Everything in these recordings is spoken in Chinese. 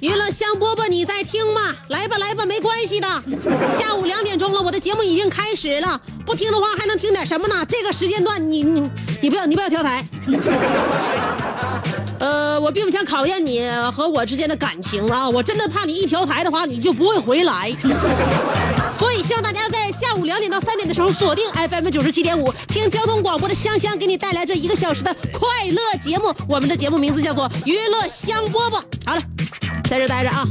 娱乐香饽饽，你在听吗？来吧来吧，没关系的。下午两点钟了，我的节目已经开始了。不听的话，还能听点什么呢？这个时间段你，你你你不要你不要跳台。呃，我并不想考验你和我之间的感情啊，我真的怕你一调台的话，你就不会回来。所以希望大家在下午两点到三点的时候锁定 FM 九十七点五，听交通广播的香香给你带来这一个小时的快乐节目。我们的节目名字叫做娱乐香饽饽。好了，在这待着啊，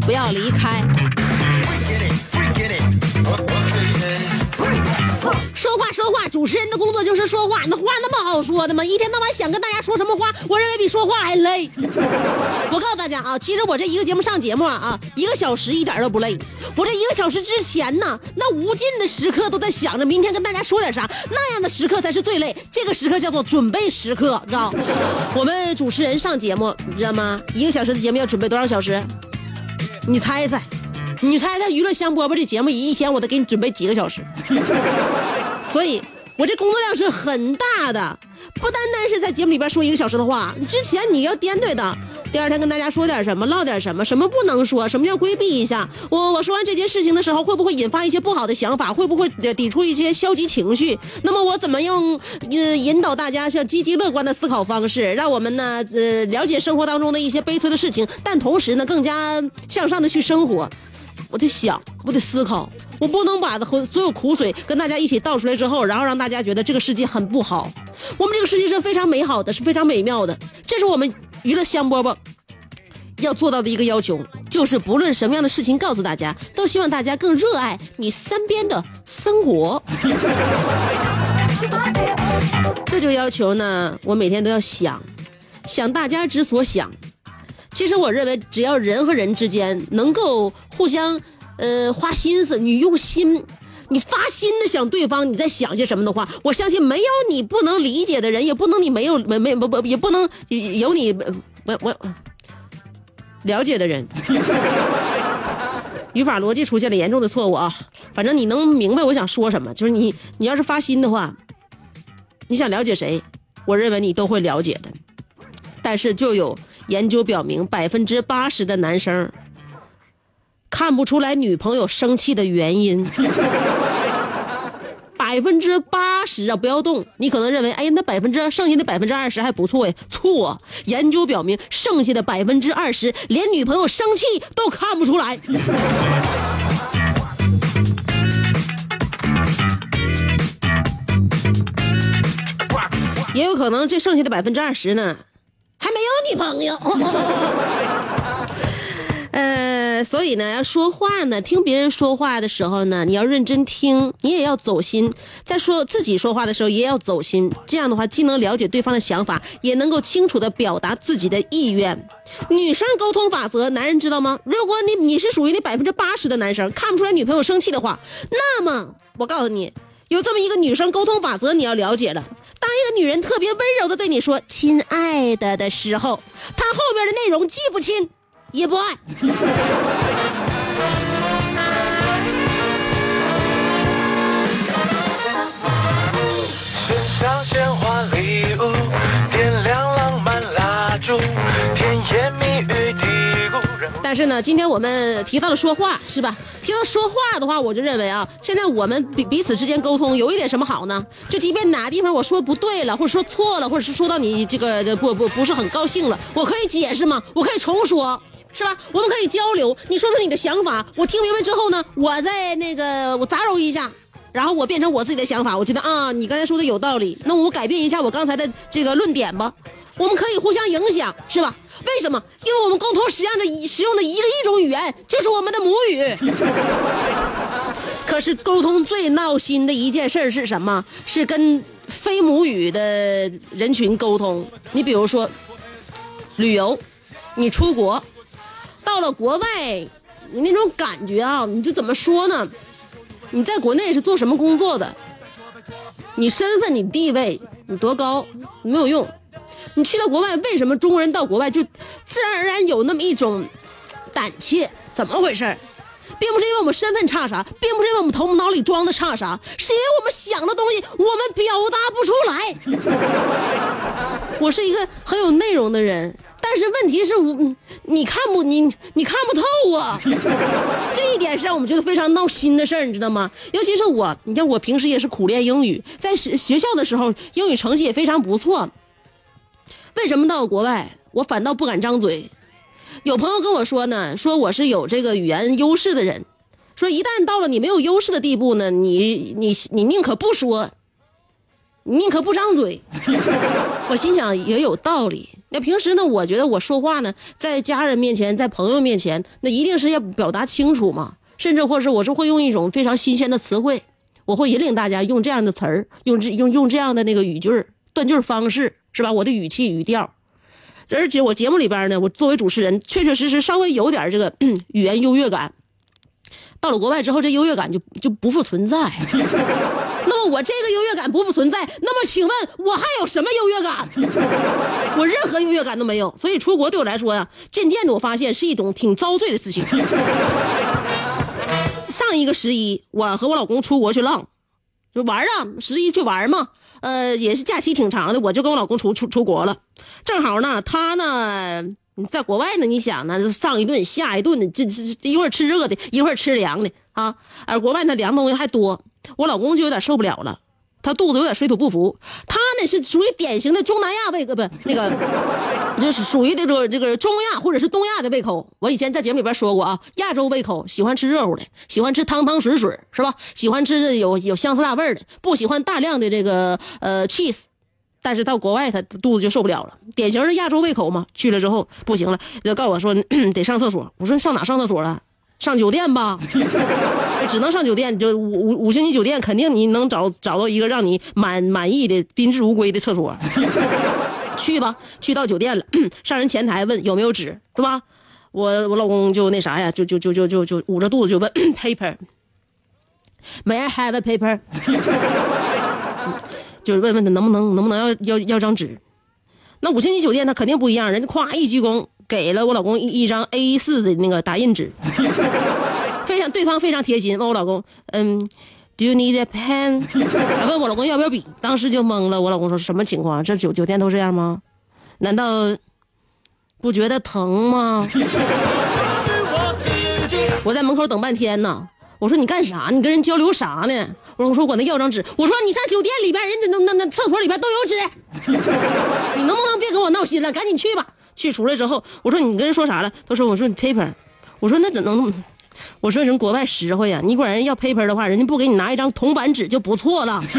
不要离开。说话说话，主持人的工作就是说话，那话那么好说的吗？一天到晚想跟大家说什么话，我认为比说话还累。我告诉大家啊，其实我这一个节目上节目啊，一个小时一点都不累。我这一个小时之前呢，那无尽的时刻都在想着明天跟大家说点啥，那样的时刻才是最累。这个时刻叫做准备时刻，知道？我们主持人上节目，你知道吗？一个小时的节目要准备多少小时？你猜猜，你猜猜，娱乐香饽饽这节目一天我得给你准备几个小时？所以，我这工作量是很大的，不单单是在节目里边说一个小时的话，之前你要颠对的。第二天跟大家说点什么，唠点什么，什么不能说，什么要规避一下。我我说完这件事情的时候，会不会引发一些不好的想法？会不会抵触一些消极情绪？那么我怎么样呃引导大家向积极乐观的思考方式，让我们呢呃了解生活当中的一些悲催的事情，但同时呢更加向上的去生活。我得想，我得思考，我不能把所有苦水跟大家一起倒出来之后，然后让大家觉得这个世界很不好。我们这个世界是非常美好的，是非常美妙的，这是我们娱乐香饽饽要做到的一个要求，就是不论什么样的事情，告诉大家，都希望大家更热爱你身边的生活。这就要求呢，我每天都要想，想大家之所想。其实我认为，只要人和人之间能够互相，呃，花心思，你用心，你发心的想对方，你在想些什么的话，我相信没有你不能理解的人，也不能你没有 没没不不也不能有你我我了解的人。语法逻辑出现了严重的错误啊！反正你能明白我想说什么，就是你你要是发心的话，你想了解谁，我认为你都会了解的。但是就有研究表明，百分之八十的男生看不出来女朋友生气的原因。百分之八十啊，不要动！你可能认为，哎，那百分之剩下的百分之二十还不错呀？错！研究表明，剩下的百分之二十连女朋友生气都看不出来。也有可能这剩下的百分之二十呢，还没有女朋友。呃，所以呢，要说话呢，听别人说话的时候呢，你要认真听，你也要走心。在说自己说话的时候，也要走心。这样的话，既能了解对方的想法，也能够清楚的表达自己的意愿。女生沟通法则，男人知道吗？如果你你是属于那百分之八十的男生，看不出来女朋友生气的话，那么我告诉你，有这么一个女生沟通法则，你要了解了。当一个女人特别温柔的对你说“亲爱的”的时候，她后边的内容既不亲也不爱。但是呢，今天我们提到了说话，是吧？提到说话的话，我就认为啊，现在我们彼彼此之间沟通有一点什么好呢？就即便哪地方我说不对了，或者说错了，或者是说到你这个不不不是很高兴了，我可以解释吗？我可以重说。是吧？我们可以交流，你说说你的想法，我听明白之后呢，我再那个我杂糅一下，然后我变成我自己的想法。我觉得啊，你刚才说的有道理，那我改变一下我刚才的这个论点吧。我们可以互相影响，是吧？为什么？因为我们共同使用的使用的一个一种语言就是我们的母语。可是沟通最闹心的一件事是什么？是跟非母语的人群沟通。你比如说旅游，你出国。到了国外，你那种感觉啊，你就怎么说呢？你在国内是做什么工作的？你身份、你地位、你多高，没有用。你去到国外，为什么中国人到国外就自然而然有那么一种胆怯？怎么回事？并不是因为我们身份差啥，并不是因为我们头脑里装的差啥，是因为我们想的东西我们表达不出来。我是一个很有内容的人。但是问题是，我你看不你你看不透啊，这一点是让我们觉得非常闹心的事儿，你知道吗？尤其是我，你看我平时也是苦练英语，在学学校的时候英语成绩也非常不错。为什么到国外，我反倒不敢张嘴？有朋友跟我说呢，说我是有这个语言优势的人，说一旦到了你没有优势的地步呢，你你你宁可不说，宁可不张嘴。我心想也有道理。那平时呢？我觉得我说话呢，在家人面前，在朋友面前，那一定是要表达清楚嘛。甚至或是我是会用一种非常新鲜的词汇，我会引领大家用这样的词儿，用这用用这样的那个语句儿断句方式，是吧？我的语气语调，而且我节目里边呢，我作为主持人，确确实实稍微有点这个 语言优越感。到了国外之后，这优越感就就不复存在。那么我这个优越感不复存在，那么请问我还有什么优越感？我任何优越感都没有。所以出国对我来说呀，渐渐的我发现是一种挺遭罪的事情。上一个十一，我和我老公出国去浪，就玩啊，十一去玩嘛。呃，也是假期挺长的，我就跟我老公出出出国了。正好呢，他呢在国外呢，你想呢，上一顿下一顿的，这这这一会儿吃热的，一会儿吃凉的啊。而国外那凉东西还多。我老公就有点受不了了，他肚子有点水土不服。他是属于典型的中南亚胃呃不那个，就是属于这个这个中亚或者是东亚的胃口。我以前在节目里边说过啊，亚洲胃口喜欢吃热乎的，喜欢吃汤汤水水是吧？喜欢吃有有香丝辣味的，不喜欢大量的这个呃 cheese。但是到国外他肚子就受不了了，典型的亚洲胃口嘛。去了之后不行了，就告诉我说 得上厕所。我说上哪上厕所啊？上酒店吧，只能上酒店，就五五五星级酒店，肯定你能找找到一个让你满满意的宾至如归的厕所。去吧，去到酒店了，上人前台问有没有纸，是吧？我我老公就那啥呀，就就就就就就捂着肚子就问 paper，May I have a paper？就是问问他能不能能不能要要要张纸。那五星级酒店他肯定不一样，人家咵一鞠躬。给了我老公一一张 A 四的那个打印纸，非常对方非常贴心，问我老公，嗯，Do you need a pen？问我老公要不要笔，当时就懵了。我老公说什么情况？这酒酒店都这样吗？难道不觉得疼吗？我在门口等半天呢。我说你干啥？你跟人交流啥呢？我说我说我那要张纸。我说你上酒店里边，人家那那那厕所里边都有纸，你能不能别跟我闹心了？赶紧去吧。去出来之后，我说你跟人说啥了？他说我说你 paper，我说那怎能？我说人国外实惠呀，你管人要 paper 的话，人家不给你拿一张铜板纸就不错了。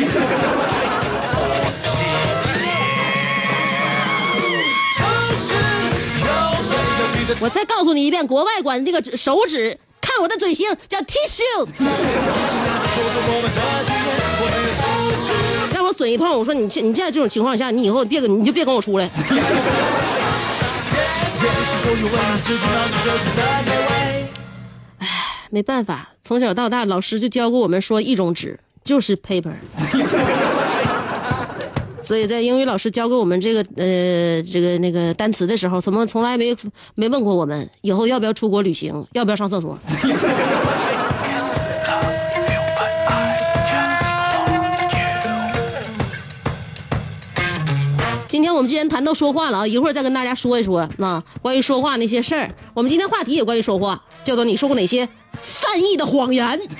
我再告诉你一遍，国外管这个手指看我的嘴型叫 tissue。让我损一通，我说你现你现在这种情况下，你以后别跟你就别跟我出来。哎，没办法，从小到大，老师就教过我们说一种纸就是 paper。所以在英语老师教给我们这个呃这个那个单词的时候，怎么从来没没问过我们以后要不要出国旅行，要不要上厕所？今天我们既然谈到说话了啊，一会儿再跟大家说一说那关于说话那些事儿。我们今天话题也关于说话，叫做你说过哪些善意的谎言。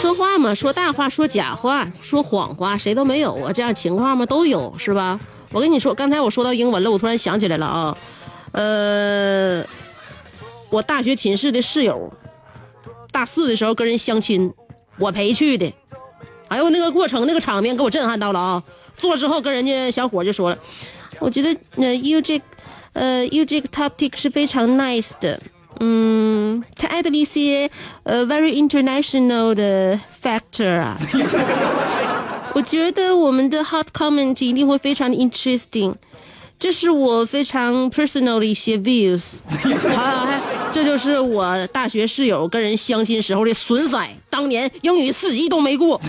说话嘛，说大话，说假话，说谎话，谁都没有啊？这样情况嘛都有，是吧？我跟你说，刚才我说到英文了，我突然想起来了啊，呃，我大学寝室的室友，大四的时候跟人相亲，我陪去的，哎呦，那个过程那个场面给我震撼到了啊！做了之后跟人家小伙就说了，我觉得那 you 这，呃 you 这个 topic 是非常 nice 的。嗯，他 add 了一些呃 very international 的 factor 啊，我觉得我们的 hot comment 一定会非常的 interesting，这是我非常 personal 的一些 views，啊，这就是我大学室友跟人相亲时候的损色，当年英语四级都没过。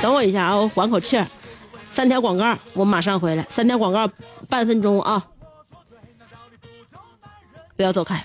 等我一下啊，我缓口气儿。三条广告，我马上回来。三条广告，半分钟啊，不要走开。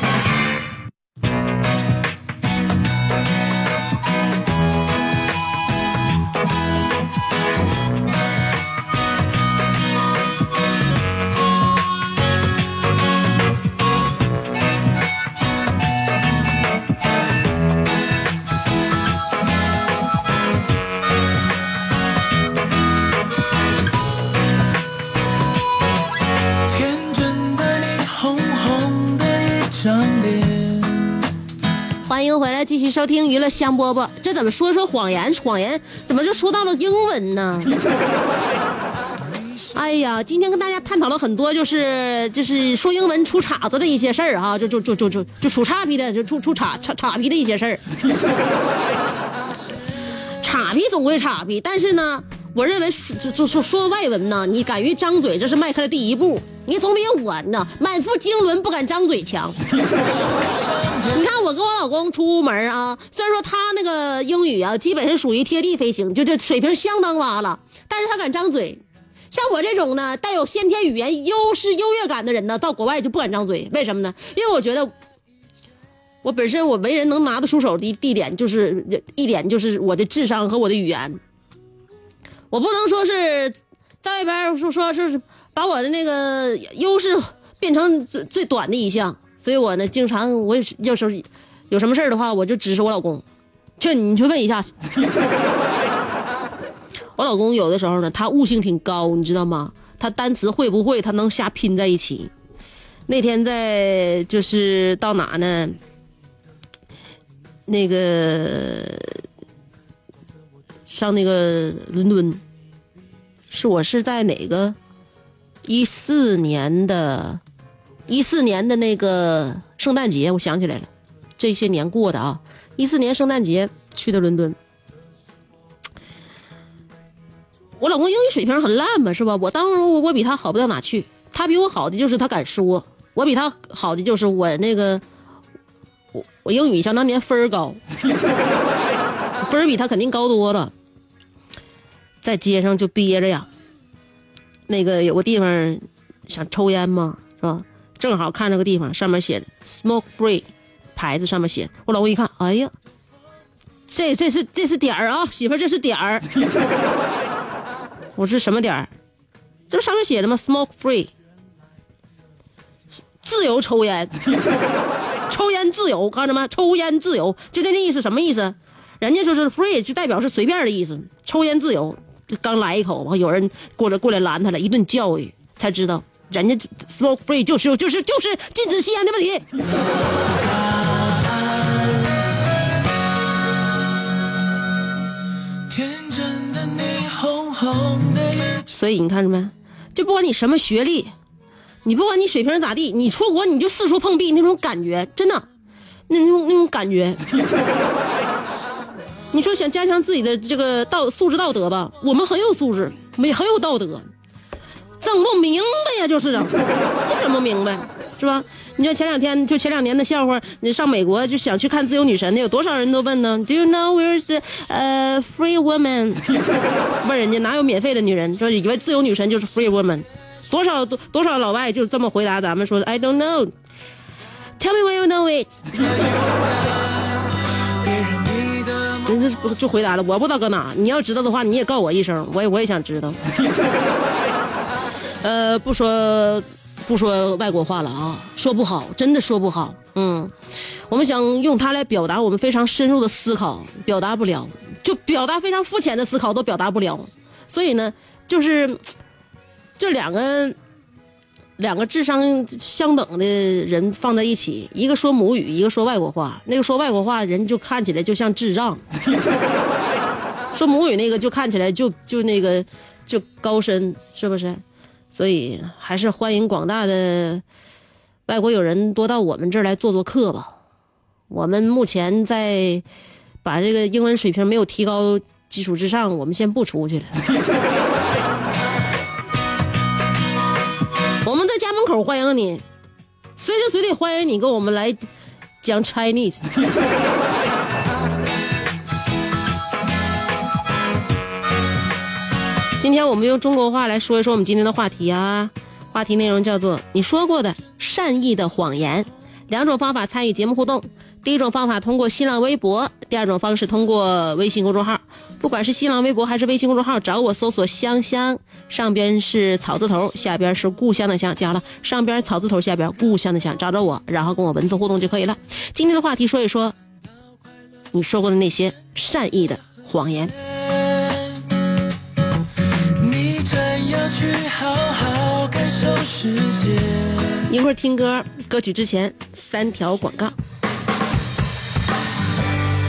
回来，继续收听娱乐香饽饽。这怎么说说谎言？谎言怎么就说到了英文呢？哎呀，今天跟大家探讨了很多，就是就是说英文出岔子的一些事儿哈，就就就就就就出岔劈的，就出出岔岔岔劈的一些事儿。岔劈总归岔劈，但是呢，我认为说就说说外文呢，你敢于张嘴，这是迈开了第一步。你总比我呢满腹经纶不敢张嘴强。你看我跟我老公出门啊，虽然说他那个英语啊，基本是属于贴地飞行，就这水平相当洼了，但是他敢张嘴。像我这种呢，带有先天语言优势优越感的人呢，到国外就不敢张嘴，为什么呢？因为我觉得，我本身我为人能拿得出手的地点就是一点就是我的智商和我的语言，我不能说是在外边说说是把我的那个优势变成最最短的一项，所以我呢，经常我有时候有什么事儿的话，我就指使我老公，去你去问一下。我老公有的时候呢，他悟性挺高，你知道吗？他单词会不会，他能瞎拼在一起。那天在就是到哪呢？那个上那个伦敦，是我是在哪个一四年的，一四年的那个圣诞节，我想起来了，这些年过的啊，一四年圣诞节去的伦敦。我老公英语水平很烂嘛，是吧？我当时我我比他好不到哪去，他比我好的就是他敢说，我比他好的就是我那个，我我英语想当年分儿高，分儿比他肯定高多了。在街上就憋着呀，那个有个地方想抽烟嘛，是吧？正好看那个地方，上面写的 “smoke free”，牌子上面写，我老公一看，哎呀，这这是这是点儿啊，媳妇儿这是点儿。我是什么点儿？这不上面写的吗？Smoke free，自由抽烟，抽烟自由，看着吗？抽烟自由，就这个意思，什么意思？人家说是 free，就代表是随便的意思。抽烟自由，刚来一口，有人过来过来拦他了，一顿教育，才知道人家 smoke free 就是就是就是禁止吸烟的问题。天真的你，红红的眼。所以你看着没？就不管你什么学历，你不管你水平咋地，你出国你就四处碰壁那种感觉，真的，那种那种感觉。你说想加强自己的这个道素质道德吧，我们很有素质，也很有道德，整不明白呀，就是啊，这整不明白，是吧？你说前两天就前两年的笑话，你上美国就想去看自由女神的，有多少人都问呢？Do you know where's the 呃、free woman？问人家哪有免费的女人？说以为自由女神就是 free woman，多少多多少老外就这么回答咱们说的 I don't know。Tell me where you know it。就就回答了，我不知道搁哪。你要知道的话，你也告我一声，我也我也想知道。呃，不说不说外国话了啊，说不好，真的说不好。嗯，我们想用它来表达我们非常深入的思考，表达不了，就表达非常肤浅的思考都表达不了。所以呢，就是这两个两个智商相等的人放在一起，一个说母语，一个说外国话。那个说外国话人就看起来就像智障，说母语那个就看起来就就那个就高深，是不是？所以还是欢迎广大的外国友人多到我们这儿来做做客吧。我们目前在把这个英文水平没有提高基础之上，我们先不出去了。我们在家门口欢迎你，随时随地欢迎你跟我们来讲 Chinese。今天我们用中国话来说一说我们今天的话题啊，话题内容叫做你说过的善意的谎言。两种方法参与节目互动，第一种方法通过新浪微博，第二种方式通过微信公众号。不管是新浪微博还是微信公众号，找我搜索“香香”，上边是草字头，下边是故乡的乡，加了上边草字头，下边故乡的乡，找着我，然后跟我文字互动就可以了。今天的话题说一说你说过的那些善意的谎言。你真要去好好感受世界。一会儿听歌，歌曲之前三条广告。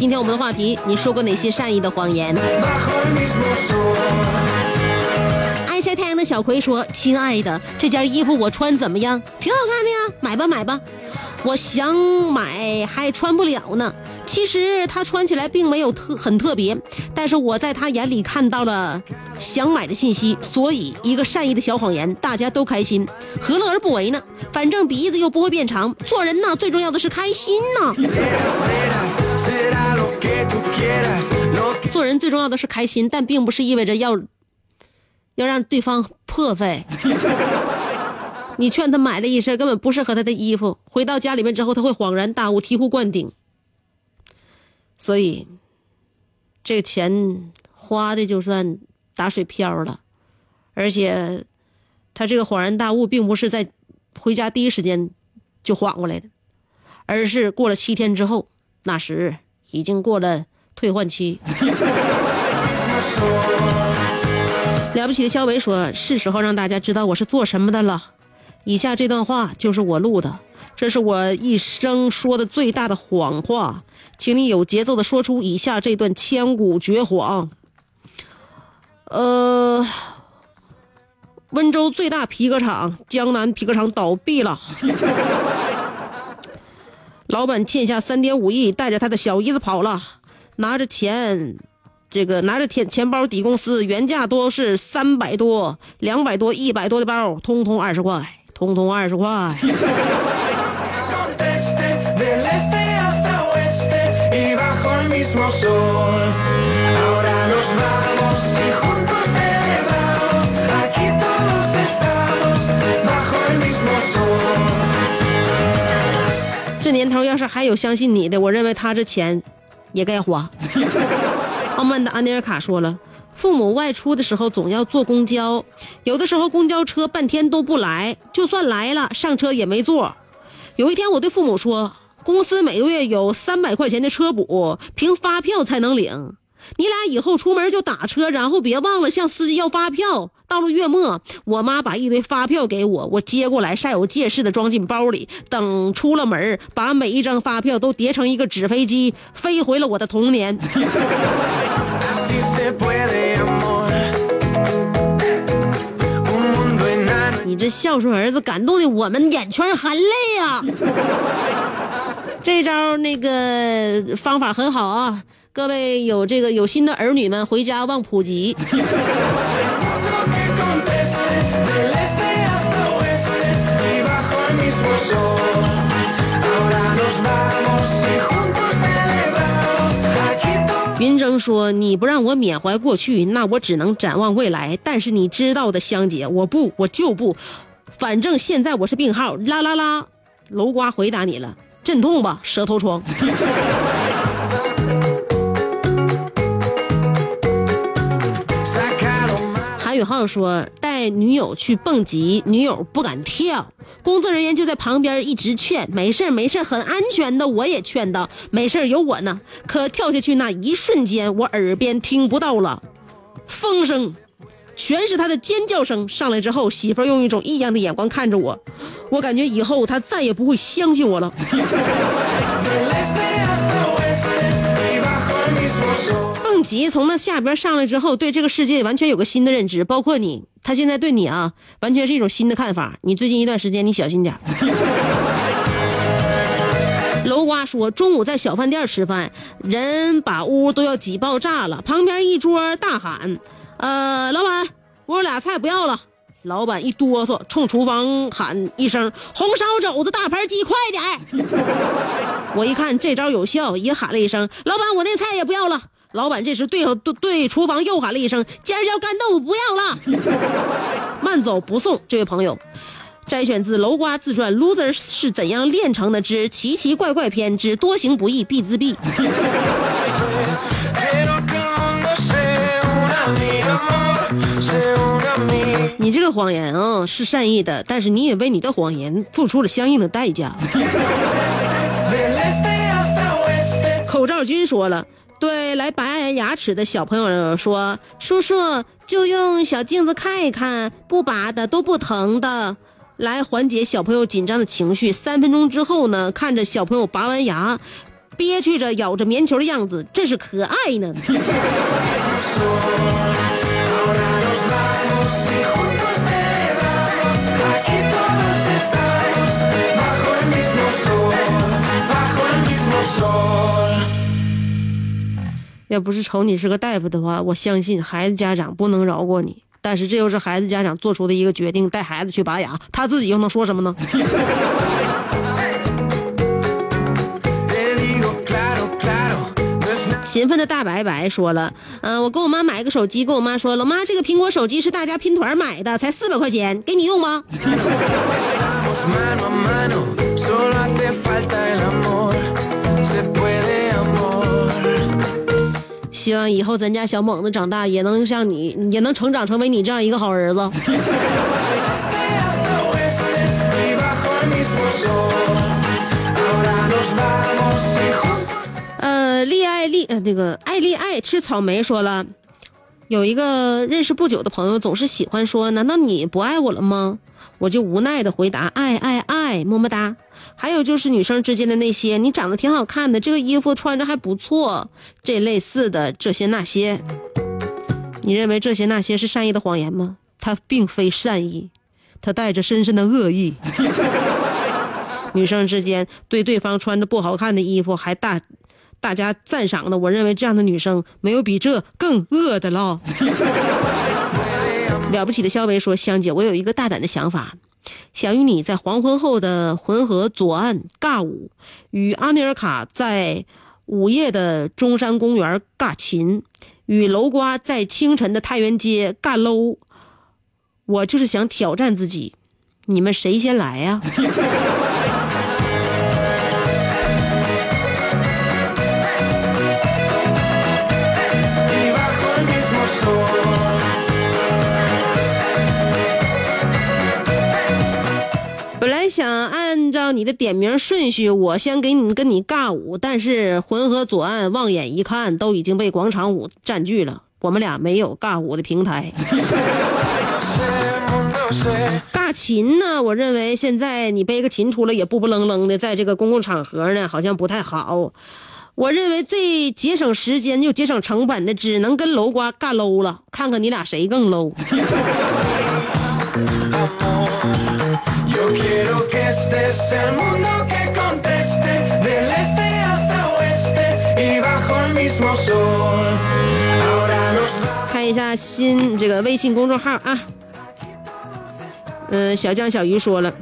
今天我们的话题，你说过哪些善意的谎言？爱晒太阳的小葵说：“亲爱的，这件衣服我穿怎么样？挺好看的呀，买吧买吧。我想买还穿不了呢。其实它穿起来并没有特很特别，但是我在他眼里看到了想买的信息，所以一个善意的小谎言，大家都开心，何乐而不为呢？反正鼻子又不会变长，做人呢最重要的是开心呢。做人最重要的是开心，但并不是意味着要要让对方破费。你劝他买的一身根本不适合他的衣服，回到家里面之后他会恍然大悟，醍醐灌顶。所以，这个钱花的就算打水漂了，而且他这个恍然大悟并不是在回家第一时间就缓过来的，而是过了七天之后，那时已经过了退换期。了不起的肖伟说：“是时候让大家知道我是做什么的了。以下这段话就是我录的，这是我一生说的最大的谎话。”请你有节奏的说出以下这段千古绝谎。呃，温州最大皮革厂江南皮革厂倒闭了，老板欠下三点五亿，带着他的小姨子跑了，拿着钱，这个拿着钱钱包抵公司，原价都是三百多、两百多、一百多的包，通通二十块，通通二十块。这年头要是还有相信你的，我认为他这钱也该花。傲慢的安尼尔卡说了，父母外出的时候总要坐公交，有的时候公交车半天都不来，就算来了上车也没座。有一天我对父母说。公司每个月有三百块钱的车补，凭发票才能领。你俩以后出门就打车，然后别忘了向司机要发票。到了月末，我妈把一堆发票给我，我接过来，煞有介事的装进包里。等出了门，把每一张发票都叠成一个纸飞机，飞回了我的童年。你这孝顺儿子，感动的我们眼圈含泪呀、这招那个方法很好啊，各位有这个有心的儿女们回家望普及。云峥说你不让我缅怀过去那我只能展望未来。但是你知道的香姐我不我就不。反正现在我是病号啦啦啦。楼瓜回答你了阵痛吧舌头疮。宇浩说：“带女友去蹦极，女友不敢跳，工作人员就在旁边一直劝，没事儿没事儿，很安全的。我也劝道，没事儿，有我呢。可跳下去那一瞬间，我耳边听不到了风声，全是他的尖叫声。上来之后，媳妇用一种异样的眼光看着我，我感觉以后他再也不会相信我了。Sol. 蹦极从那下边上来之后，对这个世界完全有个新的认知，包括你，他现在对你啊，完全是一种新的看法。你最近一段时间，你小心点。楼瓜说，中午在小饭店吃饭，人把屋都要挤爆炸了，旁边一桌大喊：“呃，老板，我俩菜不要了。”老板一哆嗦，冲厨房喊一声：“红烧肘子大盘鸡，快点！” 我一看这招有效，也喊了一声：“老板，我那菜也不要了。”老板这时对对对厨房又喊了一声：“尖椒干豆腐不要了。”慢走不送，这位朋友。摘选自《楼瓜自传》，loser 是怎样炼成的之奇奇怪怪篇之多行不义必自毙。你这个谎言啊、是善意的，但是你也为你的谎言付出了相应的代价。口罩君说了，对来拔牙齿的小朋友说：“叔叔就用小镜子看一看，不拔的都不疼的。”来缓解小朋友紧张的情绪。三分钟之后呢，看着小朋友拔完牙，憋屈着咬着棉球的样子，这是可爱呢。要不是瞅你是个大夫的话，我相信孩子家长不能饶过你。但是这又是孩子家长做出的一个决定，带孩子去拔牙，他自己又能说什么呢？勤奋的大白白说了，嗯、我给我妈买个手机，跟我妈说老，妈，这个苹果手机是大家拼团买的，才四百块钱，给你用吗？希望以后咱家小猛子长大也能像你，也能成长成为你这样一个好儿子。呃，丽爱丽，呃，那个爱丽爱吃草莓说了，有一个认识不久的朋友总是喜欢说，难道你不爱我了吗？我就无奈的回答，爱爱爱，么么哒。还有就是女生之间的那些，你长得挺好看的，这个衣服穿着还不错，这类似的这些那些，你认为这些那些是善意的谎言吗？它并非善意，它带着深深的恶意。女生之间对对方穿着不好看的衣服还大大家赞赏的，我认为这样的女生没有比这更恶的了。了不起的肖维说：“香姐，我有一个大胆的想法，想与你在黄昏后的浑河左岸尬舞，与阿尼尔卡在午夜的中山公园尬琴，与楼瓜在清晨的太原街尬搂。我就是想挑战自己，你们谁先来呀、按照你的点名顺序，我先给你跟你尬舞，但是浑河左岸望眼一看，都已经被广场舞占据了，我们俩没有尬舞的平台。尬琴呢？我认为现在你背个琴出来也不不愣愣的，在这个公共场合呢，好像不太好。我认为最节省时间又节省成本的，只能跟楼瓜尬搂了，看看你俩谁更 low。看一下新这个微信公众号啊。嗯、小江小鱼说了，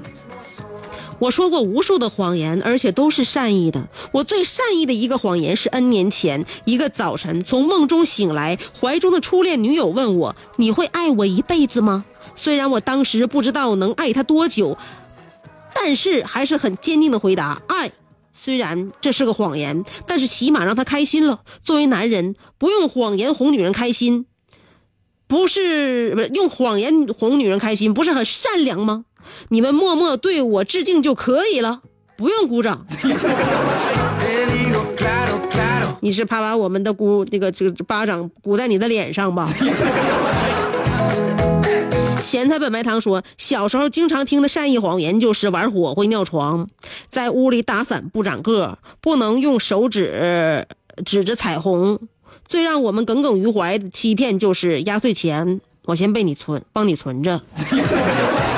我说过无数的谎言，而且都是善意的。我最善意的一个谎言是 N 年前一个早晨，从梦中醒来，怀中的初恋女友问我：“你会爱我一辈子吗？”虽然我当时不知道能爱她多久，但是还是很坚定的回答：爱。虽然这是个谎言，但是起码让她开心了。作为男人，不用谎言哄女人开心，不是不是用谎言哄女人开心，不是很善良吗？你们默默对我致敬就可以了，不用鼓掌。你是怕把我们的鼓那个这个巴掌鼓在你的脸上吧？咸菜本白糖说，小时候经常听的善意谎言就是玩火会尿床，在屋里打伞不长个，不能用手指指着彩虹。最让我们耿耿于怀的欺骗就是压岁钱，我先被你存，帮你存着。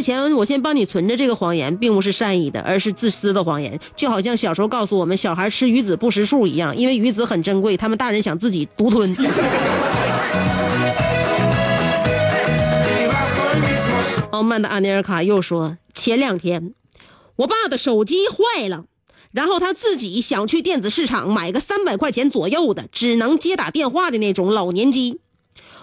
岁钱我先帮你存着，这个谎言并不是善意的，而是自私的谎言，就好像小时候告诉我们小孩吃鱼子不识数一样，因为鱼子很珍贵，他们大人想自己独吞。傲慢的阿尼尔卡又说，前两天我爸的手机坏了。然后他自己想去电子市场买个三百块钱左右的，只能接打电话的那种老年机。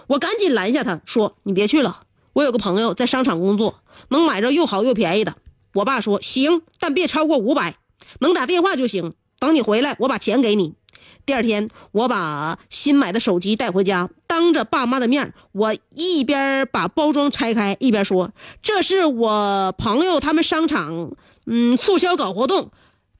我赶紧拦下他，说：“你别去了，我有个朋友在商场工作，能买着又好又便宜的。”我爸说：“行，但别超过五百，能打电话就行。等你回来，我把钱给你。”第二天，我把新买的手机带回家，当着爸妈的面，我一边把包装拆开，一边说：“这是我朋友他们商场，嗯，促销搞活动，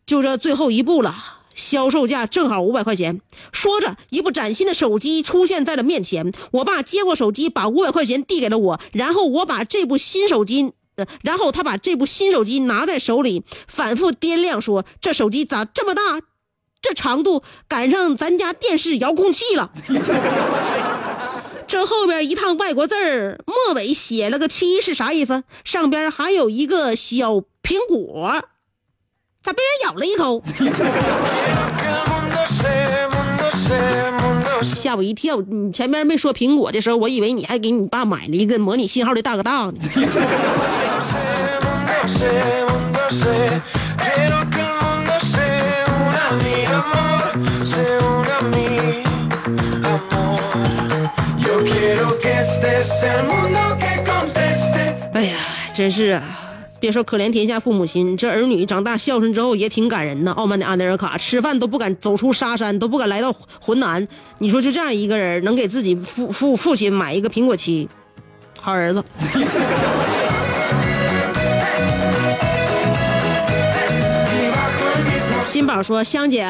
就这最后一步了，销售价正好五百块钱。”说着，一部崭新的手机出现在了面前。我爸接过手机，把五百块钱递给了我，然后我把这部新手机。然后他把这部新手机拿在手里，反复掂量，说：“这手机咋这么大？这长度赶上咱家电视遥控器了。这后边一趟外国字儿，末尾写了个七是啥意思？上边还有一个小苹果，被人咬了一口。吓我一跳你前面没说苹果的时候我以为你还给你爸买了一个模拟信号的大哥大呢。哎呀真是啊。别说可怜天下父母心，这儿女长大孝顺之后也挺感人呐。傲慢的安德尔卡吃饭都不敢走出沙山，都不敢来到浑南。你说就这样一个人，能给自己父父父亲买一个苹果七，好儿子。金宝说：“香姐，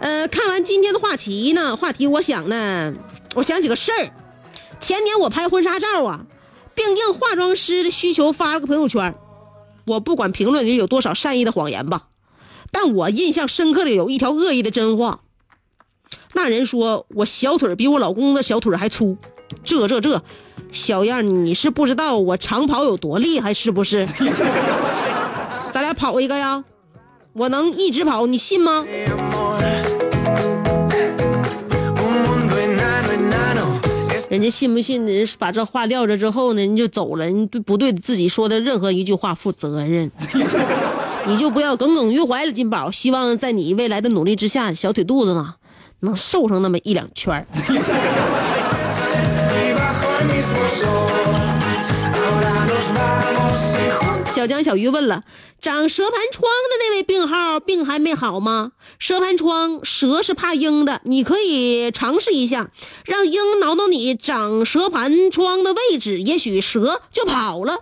呃，看完今天的话题呢，话题我想呢，我想起个事儿。前年我拍婚纱照啊，并应化妆师的需求发了个朋友圈。我不管评论里有多少善意的谎言吧，但我印象深刻的有一条恶意的真话。那人说我小腿比我老公的小腿还粗，这这这，小样儿你是不知道我长跑有多厉害是不是？咱俩跑一个呀？”我能一直跑，你信吗？人家信不信？人把这话撂着之后呢，人就走了，人不对自己说的任何一句话负责任？你就不要耿耿于怀了，金宝。希望在你未来的努力之下，小腿肚子呢能瘦上那么一两圈 小江小鱼问了：长蛇盘疮的那位病号，病还没好吗？蛇盘疮，蛇是怕鹰的，你可以尝试一下，让鹰挠挠你长蛇盘疮的位置，也许蛇就跑了。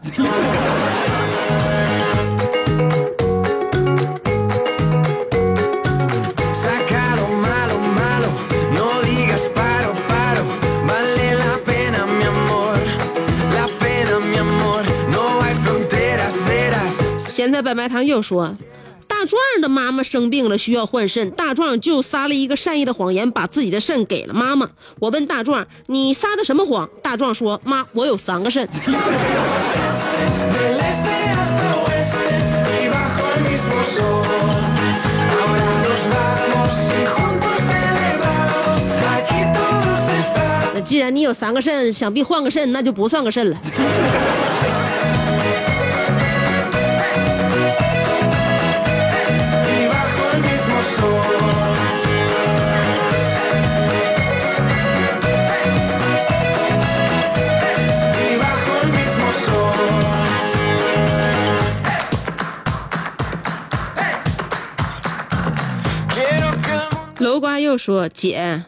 白白糖又说，大壮的妈妈生病了，需要换肾。大壮就撒了一个善意的谎言，把自己的肾给了妈妈。我问大壮，你撒的什么谎？大壮说，妈，我有三个肾。那既然你有三个肾，想必换个肾那就不算个肾了。又说：“姐，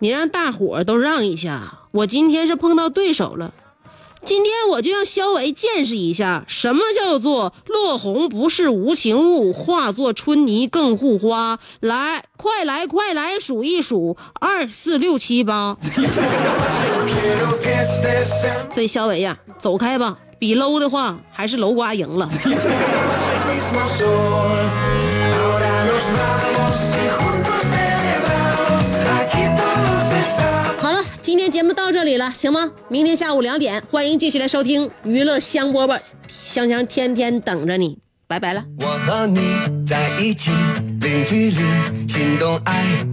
你让大伙都让一下，我今天是碰到对手了。今天我就让肖维见识一下，什么叫做落红不是无情物，化作春泥更护花。来，快来，快来，数一数，二四六七八。所以肖维呀，走开吧，比搂的话，还是楼瓜赢了。到这里了，行吗？明天下午两点，欢迎继续来收听娱乐香饽饽，香香天天等着你，拜拜了。我和你在一起，零距离，心动 ing。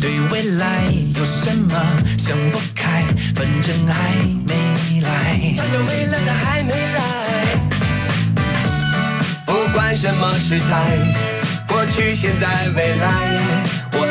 对未来有什么想不开？反正还没来，反正未来的还没来。不管什么时态，过去、现在、未来，我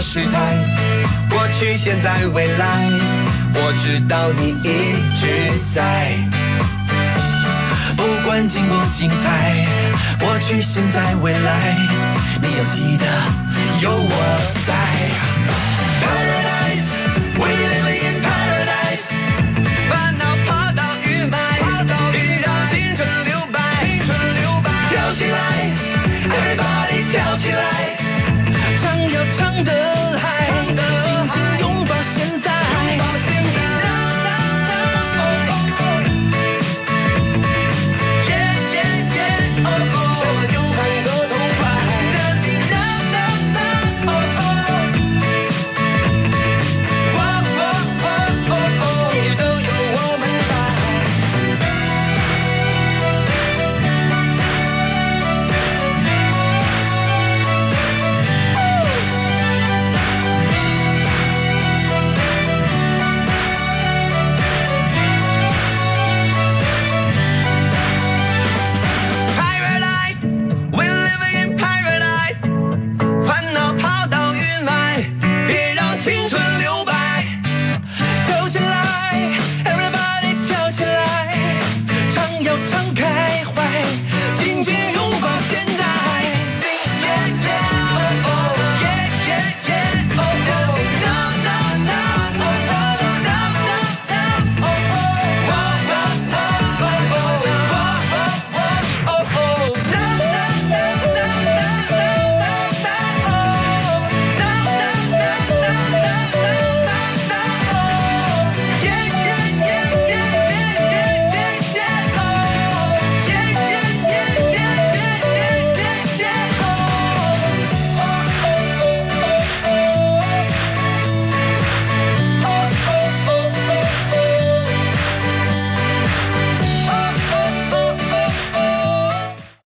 时代，过去、现在、未来，我知道你一直在。不管精不精彩，过去、现在、未来，你要记得有我在。